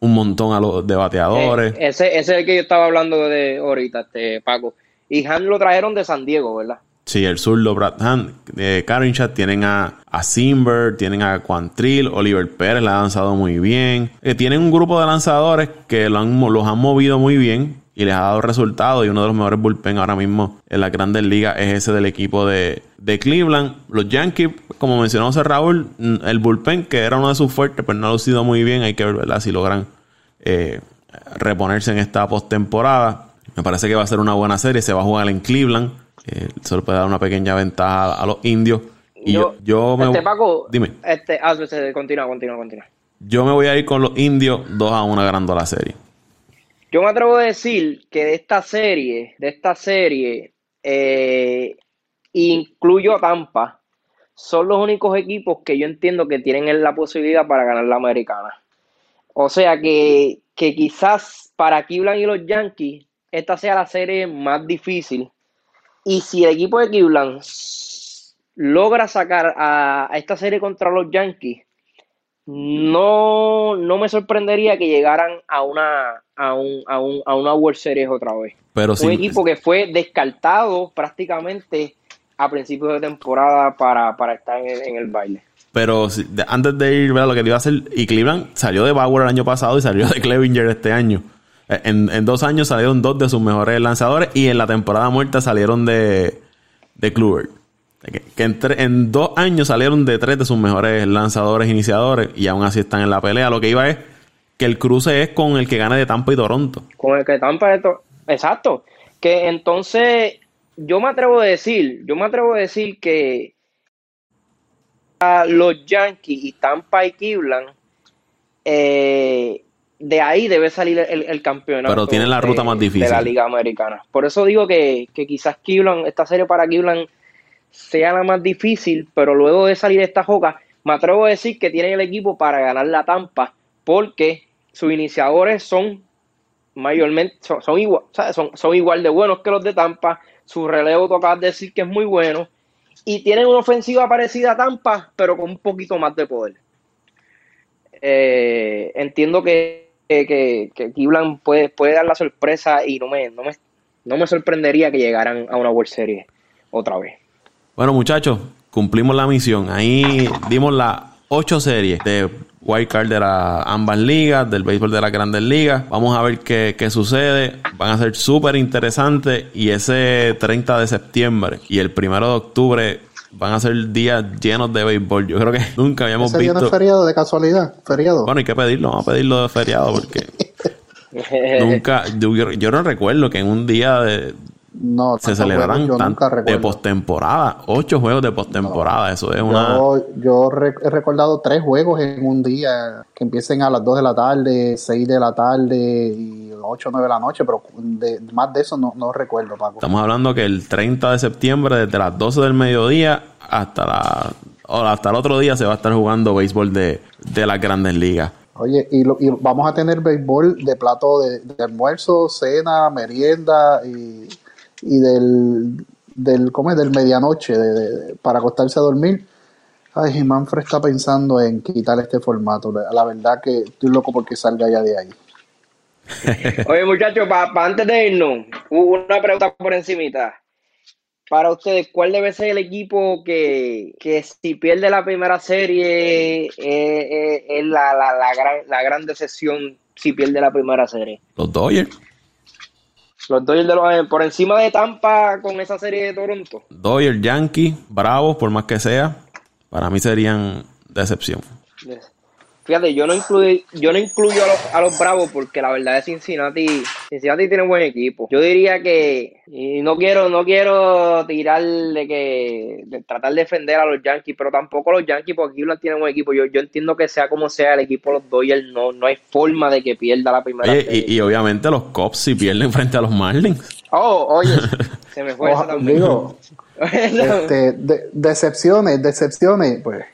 un montón a los de bateadores. Eh, ese, ese es el que yo estaba hablando de ahorita, este Paco. Y Han lo trajeron de San Diego, ¿verdad? Sí, el zurdo Brad Hunt, de Karinchak, tienen a, a Simber, tienen a Quantrill, Oliver Pérez la ha lanzado muy bien. Eh, tienen un grupo de lanzadores que lo han, los han movido muy bien y les ha dado resultados. Y uno de los mejores bullpen ahora mismo en la grandes ligas es ese del equipo de, de Cleveland. Los Yankees, como mencionó José Raúl, el bullpen, que era uno de sus fuertes, pero no ha lucido muy bien. Hay que ver si logran eh, reponerse en esta postemporada. Me parece que va a ser una buena serie. Se va a jugar en Cleveland. Eh, le puede dar una pequeña ventaja a los indios. Y yo, yo, me este Paco, dime. Este, ah, continúa, continúa, continúa. Yo me voy a ir con los indios 2 a 1 ganando la serie. Yo me atrevo a decir que de esta serie, de esta serie, eh, incluyo a Tampa, son los únicos equipos que yo entiendo que tienen la posibilidad para ganar la americana. O sea que, que quizás para Cleveland y los Yankees esta sea la serie más difícil. Y si el equipo de Cleveland logra sacar a, a esta serie contra los Yankees, no, no me sorprendería que llegaran a una, a, un, a, un, a una World Series otra vez. Pero un equipo que fue descartado prácticamente a principios de temporada para, para estar en el, en el baile. Pero antes de ir a lo que te iba a hacer, y Cleveland salió de Bauer el año pasado y salió de Clevinger este año. Eh, En, en dos años salieron dos de sus mejores lanzadores y en la temporada muerta salieron de, de Kluber. Que, en, en dos años salieron de tres de sus mejores lanzadores iniciadores y aún así están en la pelea. Lo que iba es que el cruce es con el que gane de Tampa y Toronto. Con el que Tampa esto, exacto. Que entonces yo me atrevo a decir, yo me atrevo a decir que a los Yankees y Tampa y Cleveland eh, de ahí debe salir el, el campeonato. Pero tienen la ruta de- más difícil. De la Liga Americana. Por eso digo que, que quizás Cleveland, esta serie para Cleveland sea la más difícil, pero luego de salir esta joca, me atrevo a decir que tienen el equipo para ganar la Tampa, porque sus iniciadores son mayormente, son, son igual, ¿sabes? Son, son igual de buenos que los de Tampa, su relevo toca decir que es muy bueno, y tienen una ofensiva parecida a Tampa, pero con un poquito más de poder. Eh, entiendo que, que, que, que Cleveland puede, puede dar la sorpresa y no me, no, me, no me sorprendería que llegaran a una World Series otra vez. Bueno, muchachos, cumplimos la misión. Ahí dimos las ocho series de Wild Card de las ambas ligas, del béisbol de las grandes ligas. Vamos a ver qué, qué sucede. Van a ser súper interesantes. Y ese 30 de septiembre y el 1 de octubre van a ser días llenos de béisbol. Yo creo que nunca habíamos Ese día no es visto. feriado de casualidad, feriado. Bueno, hay que pedirlo, vamos a pedirlo de feriado porque nunca, yo, yo no recuerdo que en un día de, no, se celebraran juegos tan- de postemporada, ocho juegos de postemporada, eso es una... Yo, yo re- he recordado tres juegos en un día que empiecen a las 2 de la tarde, 6 de la tarde y 8 o 9 de la noche, pero de, más de eso no, no recuerdo, Paco. Estamos hablando que el 30 de septiembre, desde las 12 del mediodía hasta la o hasta el otro día se va a estar jugando béisbol de, de las grandes ligas. Oye, y, lo- y vamos a tener béisbol de plato de, de almuerzo, cena, merienda y, y del, del, ¿cómo es? del medianoche de, de- para acostarse a dormir. Ay, Manfred está pensando en quitar este formato. La, la verdad que estoy loco porque salga ya de ahí. Oye, muchachos, para antes de irnos, una pregunta por encimita. Para ustedes, ¿cuál debe ser el equipo que, que si pierde la primera serie eh, eh, es la, la, la, gran, la gran decepción si pierde la primera serie? Los Dodgers, Los Dodgers de los, por encima de Tampa con esa serie de Toronto. Dodgers, Yankees, Bravos, por más que sea, para mí serían decepción. Fíjate, yo no incluyo, yo no incluyo a los, a los Bravos porque la verdad es Cincinnati, Cincinnati tiene buen equipo. Yo diría que, y no quiero, no quiero tirar de que, de tratar de defender a los Yankees, pero tampoco los Yankees porque Cleveland tiene buen equipo. Yo, yo entiendo que sea como sea el equipo de los Dodgers, no, no hay forma de que pierda la primera Oye, y, y obviamente los Cubs si pierden frente a los Marlins. Oh, oye, se me fue esa Oja- también. digo, este, de- decepciones, decepciones, pues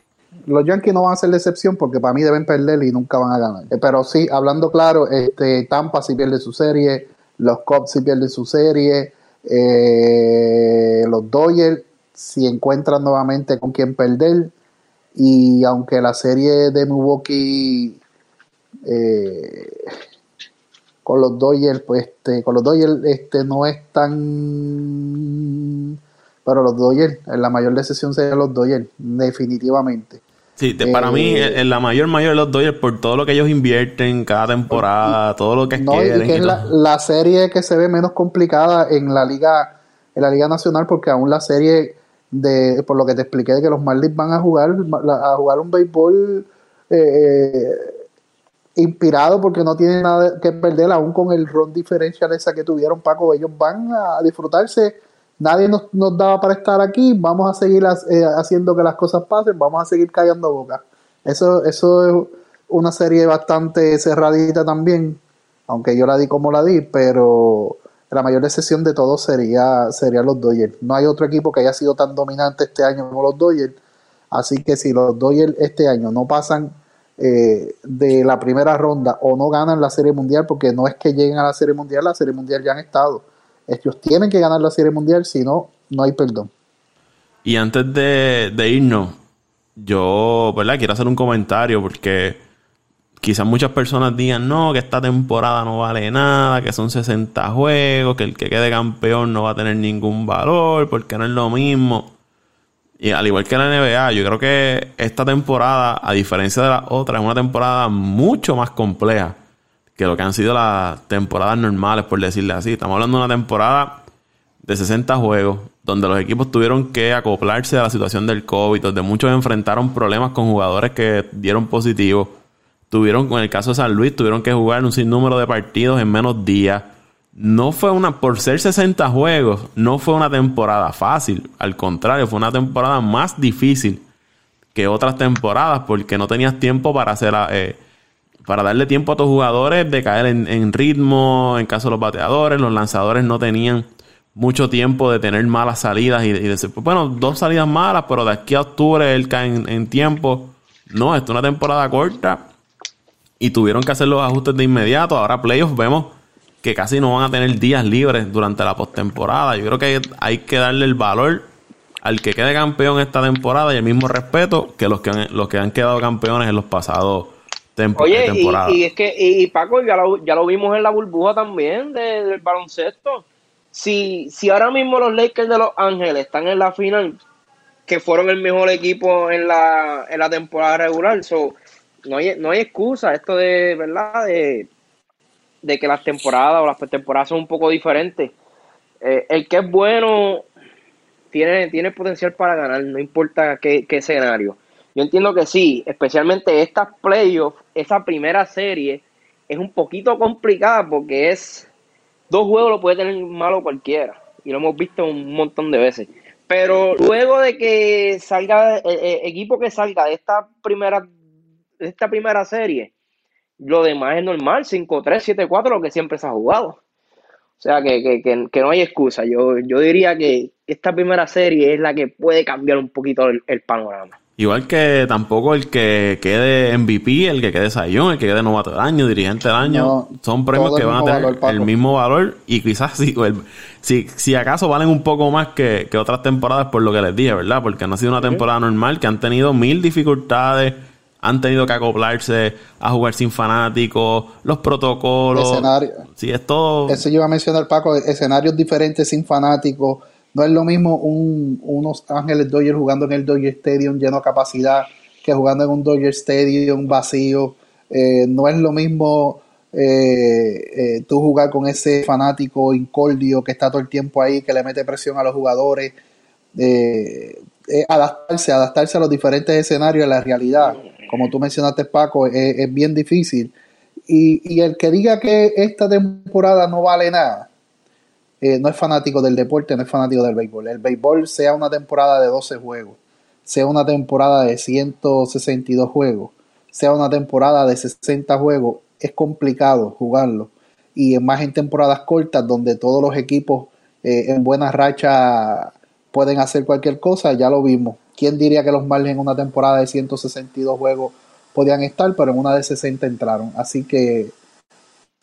los Yankees no van a ser la excepción porque para mí deben perder y nunca van a ganar. Eh, pero sí, hablando claro, este, Tampa si pierde su serie, los Cubs si pierden su serie, eh, los Dodgers si encuentran nuevamente con quién perder y aunque la serie de Milwaukee eh, con los Dodgers pues este, con los Dodgers este no es tan pero los Dodgers la mayor decisión sería los Dodgers definitivamente Sí, para mí, eh, en la mayor mayor de los Dodgers, por todo lo que ellos invierten cada temporada, todo lo que no, quieren. Y que es la, la, serie que se ve menos complicada en la liga, en la liga nacional, porque aún la serie de, por lo que te expliqué, de que los Marlins van a jugar, a jugar un béisbol eh, inspirado porque no tienen nada que perder, aún con el ron diferencial esa que tuvieron Paco, ellos van a disfrutarse nadie nos, nos, daba para estar aquí, vamos a seguir eh, haciendo que las cosas pasen, vamos a seguir callando boca. Eso, eso es una serie bastante cerradita también, aunque yo la di como la di, pero la mayor excepción de todos sería, sería los Dodgers. No hay otro equipo que haya sido tan dominante este año como los Dodgers, así que si los Dodgers este año no pasan eh, de la primera ronda o no ganan la Serie Mundial, porque no es que lleguen a la Serie Mundial, la Serie Mundial ya han estado ellos tienen que ganar la Serie Mundial, si no, no hay perdón. Y antes de, irnos, yo, ¿verdad? Quiero hacer un comentario porque quizás muchas personas digan, no, que esta temporada no vale nada, que son 60 juegos, que el que quede campeón no va a tener ningún valor, porque no es lo mismo. Y al igual que la NBA, yo creo que esta temporada, a diferencia de la otra, es una temporada mucho más compleja que lo que han sido las temporadas normales, por decirle así. Estamos hablando de una temporada de 60 juegos, donde los equipos tuvieron que acoplarse a la situación del COVID, donde muchos enfrentaron problemas con jugadores que dieron positivo. Tuvieron, en el caso de San Luis, tuvieron que jugar un sinnúmero de partidos en menos días. No fue una, por ser 60 juegos, no fue una temporada fácil. Al contrario, fue una temporada más difícil que otras temporadas porque no tenías tiempo para hacer eh, para darle tiempo a tus jugadores de caer en, ritmo, en caso de los bateadores, los lanzadores no tenían mucho tiempo de tener malas salidas y, de decir, bueno, dos salidas malas, pero de aquí a octubre él cae en, tiempo. No, esto es una temporada corta y tuvieron que hacer los ajustes de inmediato. Ahora playoffs vemos que casi no van a tener días libres durante la postemporada. Yo creo que hay, que darle el valor al que quede campeón esta temporada y el mismo respeto que los que han, los que han quedado campeones en los pasados Oye, y, es que, y, Paco, ya lo, ya lo vimos en la burbuja también del baloncesto. Si, si ahora mismo los Lakers de Los Ángeles están en la final, que fueron el mejor equipo en la, en la temporada regular, so, no, hay, no hay excusa. Esto de, ¿verdad? De, de que las temporadas o las temporadas son un poco diferentes. Eh, el que es bueno tiene, tiene potencial para ganar, no importa qué, qué escenario. Yo entiendo que sí, especialmente estas playoffs, esa primera serie es un poquito complicada porque es dos juegos lo puede tener malo cualquiera y lo hemos visto un montón de veces. Pero luego de que salga el, eh, eh, equipo que salga de esta primera de esta primera serie, lo demás es normal, 5-3, 7-4, lo que siempre se ha jugado. O sea que, no hay excusa. Yo, yo diría que esta primera serie es la que puede cambiar un poquito el panorama. Igual que tampoco el que quede MVP, el que quede Sayón, el que quede novato del año, dirigente del año, son premios que van a tener el mismo valor y quizás si, si, si, acaso valen un poco más que, que, otras temporadas por lo que les dije, ¿verdad? Porque no ha sido una temporada normal, que han tenido mil dificultades, han tenido que acoplarse a jugar sin fanáticos, los protocolos. Escenario. Sí, es todo. Eso yo iba a mencionar, Paco, escenarios diferentes sin fanáticos no es lo mismo un, unos Ángeles Dodgers jugando en el Dodger Stadium lleno de capacidad que jugando en un Dodger Stadium vacío. Eh, no es lo mismo eh, eh, tú jugar con ese fanático incordio que está todo el tiempo ahí, que le mete presión a los jugadores. adaptarse, adaptarse a los diferentes escenarios de la realidad. Como tú mencionaste, Paco, es, bien difícil. Y, y el que diga que esta temporada no vale nada, eh, no es fanático del deporte, no es fanático del béisbol. El béisbol sea una temporada de 12 juegos, sea una temporada de 162 juegos, sea una temporada de 60 juegos, es complicado jugarlo. Y más en temporadas cortas donde todos los equipos eh, en buena racha pueden hacer cualquier cosa, ya lo vimos. ¿Quién diría que los Marlins en una temporada de 162 juegos podían estar, pero en una de 60 entraron? Así que,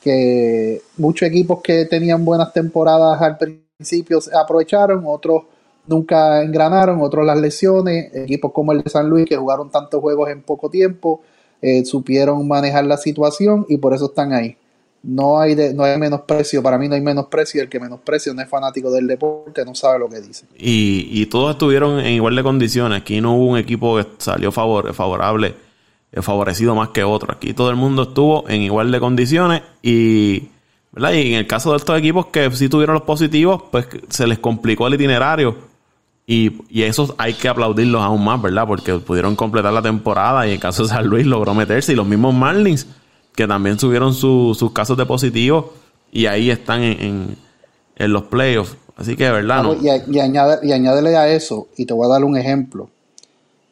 que muchos equipos que tenían buenas temporadas al principio aprovecharon, otros nunca engranaron, otros las lesiones, equipos como el de San Luis que jugaron tantos juegos en poco tiempo, eh, supieron manejar la situación y por eso están ahí. No hay, de, no hay menosprecio, para mí no hay menosprecio, el que menosprecio no es fanático del deporte, no sabe lo que dice. Y, todos estuvieron en igual de condiciones, aquí no hubo un equipo que salió favor, favorable, favorecido más que otro, aquí todo el mundo estuvo en igual de condiciones y... ¿verdad? Y en el caso de estos equipos que sí tuvieron los positivos, pues se les complicó el itinerario y, y eso hay que aplaudirlos aún más, ¿verdad? Porque pudieron completar la temporada y en caso de San Luis logró meterse. Y los mismos Marlins, que también subieron sus casos de positivos y ahí están en, en, los playoffs. Así que, ¿verdad? ¿no? Y, y, añade, y añádele a eso, y te voy a dar un ejemplo.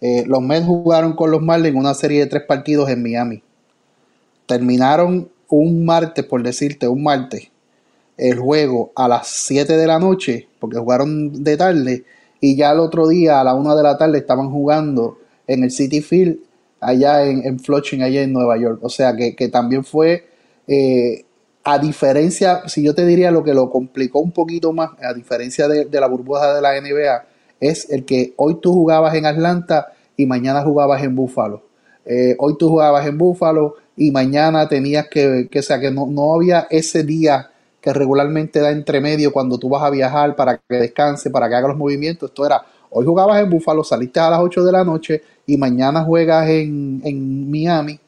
Eh, los Mets jugaron con los Marlins una serie de tres partidos en Miami. Terminaron un martes, por decirte, un martes, el juego a las 7 de la noche, porque jugaron de tarde, y ya el otro día a la una de la tarde estaban jugando en el City Field allá en, Flushing, allá en Nueva York. O sea que, también fue, eh, a diferencia, si yo te diría lo que lo complicó un poquito más, a diferencia de, la burbuja de la NBA, es el que hoy tú jugabas en Atlanta y mañana jugabas en Buffalo. Eh, hoy tú jugabas en Buffalo y mañana tenías que, que o sea, que no, no había ese día que regularmente da entre medio cuando tú vas a viajar para que descanse, para que haga los movimientos. Esto era, hoy jugabas en Buffalo, saliste a las 8 de la noche y mañana juegas en, en Miami.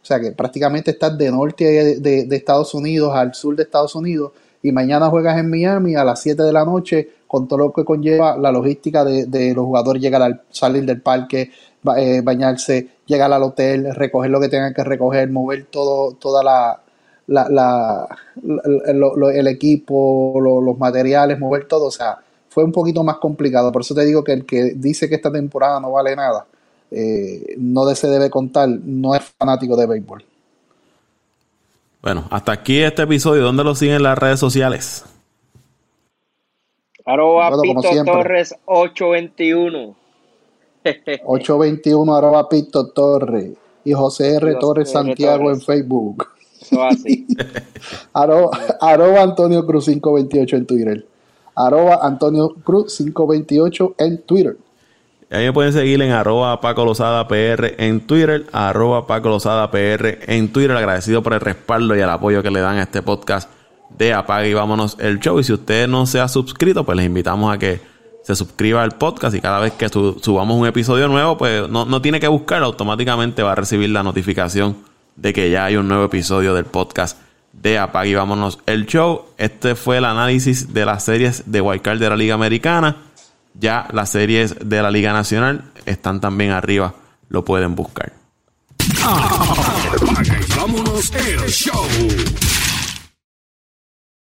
O sea que prácticamente estás de norte de, de, Estados Unidos al sur de Estados Unidos y mañana juegas en Miami a las 7 de la noche con todo lo que conlleva la logística de, de los jugadores llegar al salir del parque, eh, bañarse, llegar al hotel, recoger lo que tengan que recoger, mover todo, toda la, la, el equipo, los materiales, mover todo, o sea, fue un poquito más complicado. Por eso te digo que el que dice que esta temporada no vale nada, eh, no se debe contar, no es fanático de béisbol. Bueno, hasta aquí este episodio. ¿Dónde lo siguen las redes sociales? Arroba Pito Torres 821. 821 arroba Pito Torres. Y José R. Torres Santiago en Facebook. arroba, Antonio Cruz 528 en Twitter. Arroba Antonio Cruz 528 en Twitter. Ahí me pueden seguir en arroba Paco Lozada PR en Twitter, arroba Paco Lozada PR en Twitter. Agradecido por el respaldo y el apoyo que le dan a este podcast de Apaga y Vámonos el Show. Y si usted no se ha suscrito, pues les invitamos a que se suscriba al podcast y cada vez que subamos un episodio nuevo, pues no, no tiene que buscar, automáticamente va a recibir la notificación de que ya hay un nuevo episodio del podcast de Apague y Vámonos el Show. Este fue el análisis de las series de Wildcard de la Liga Americana. Ya las series de la Liga Nacional están también arriba, lo pueden buscar. Vámonos el Show.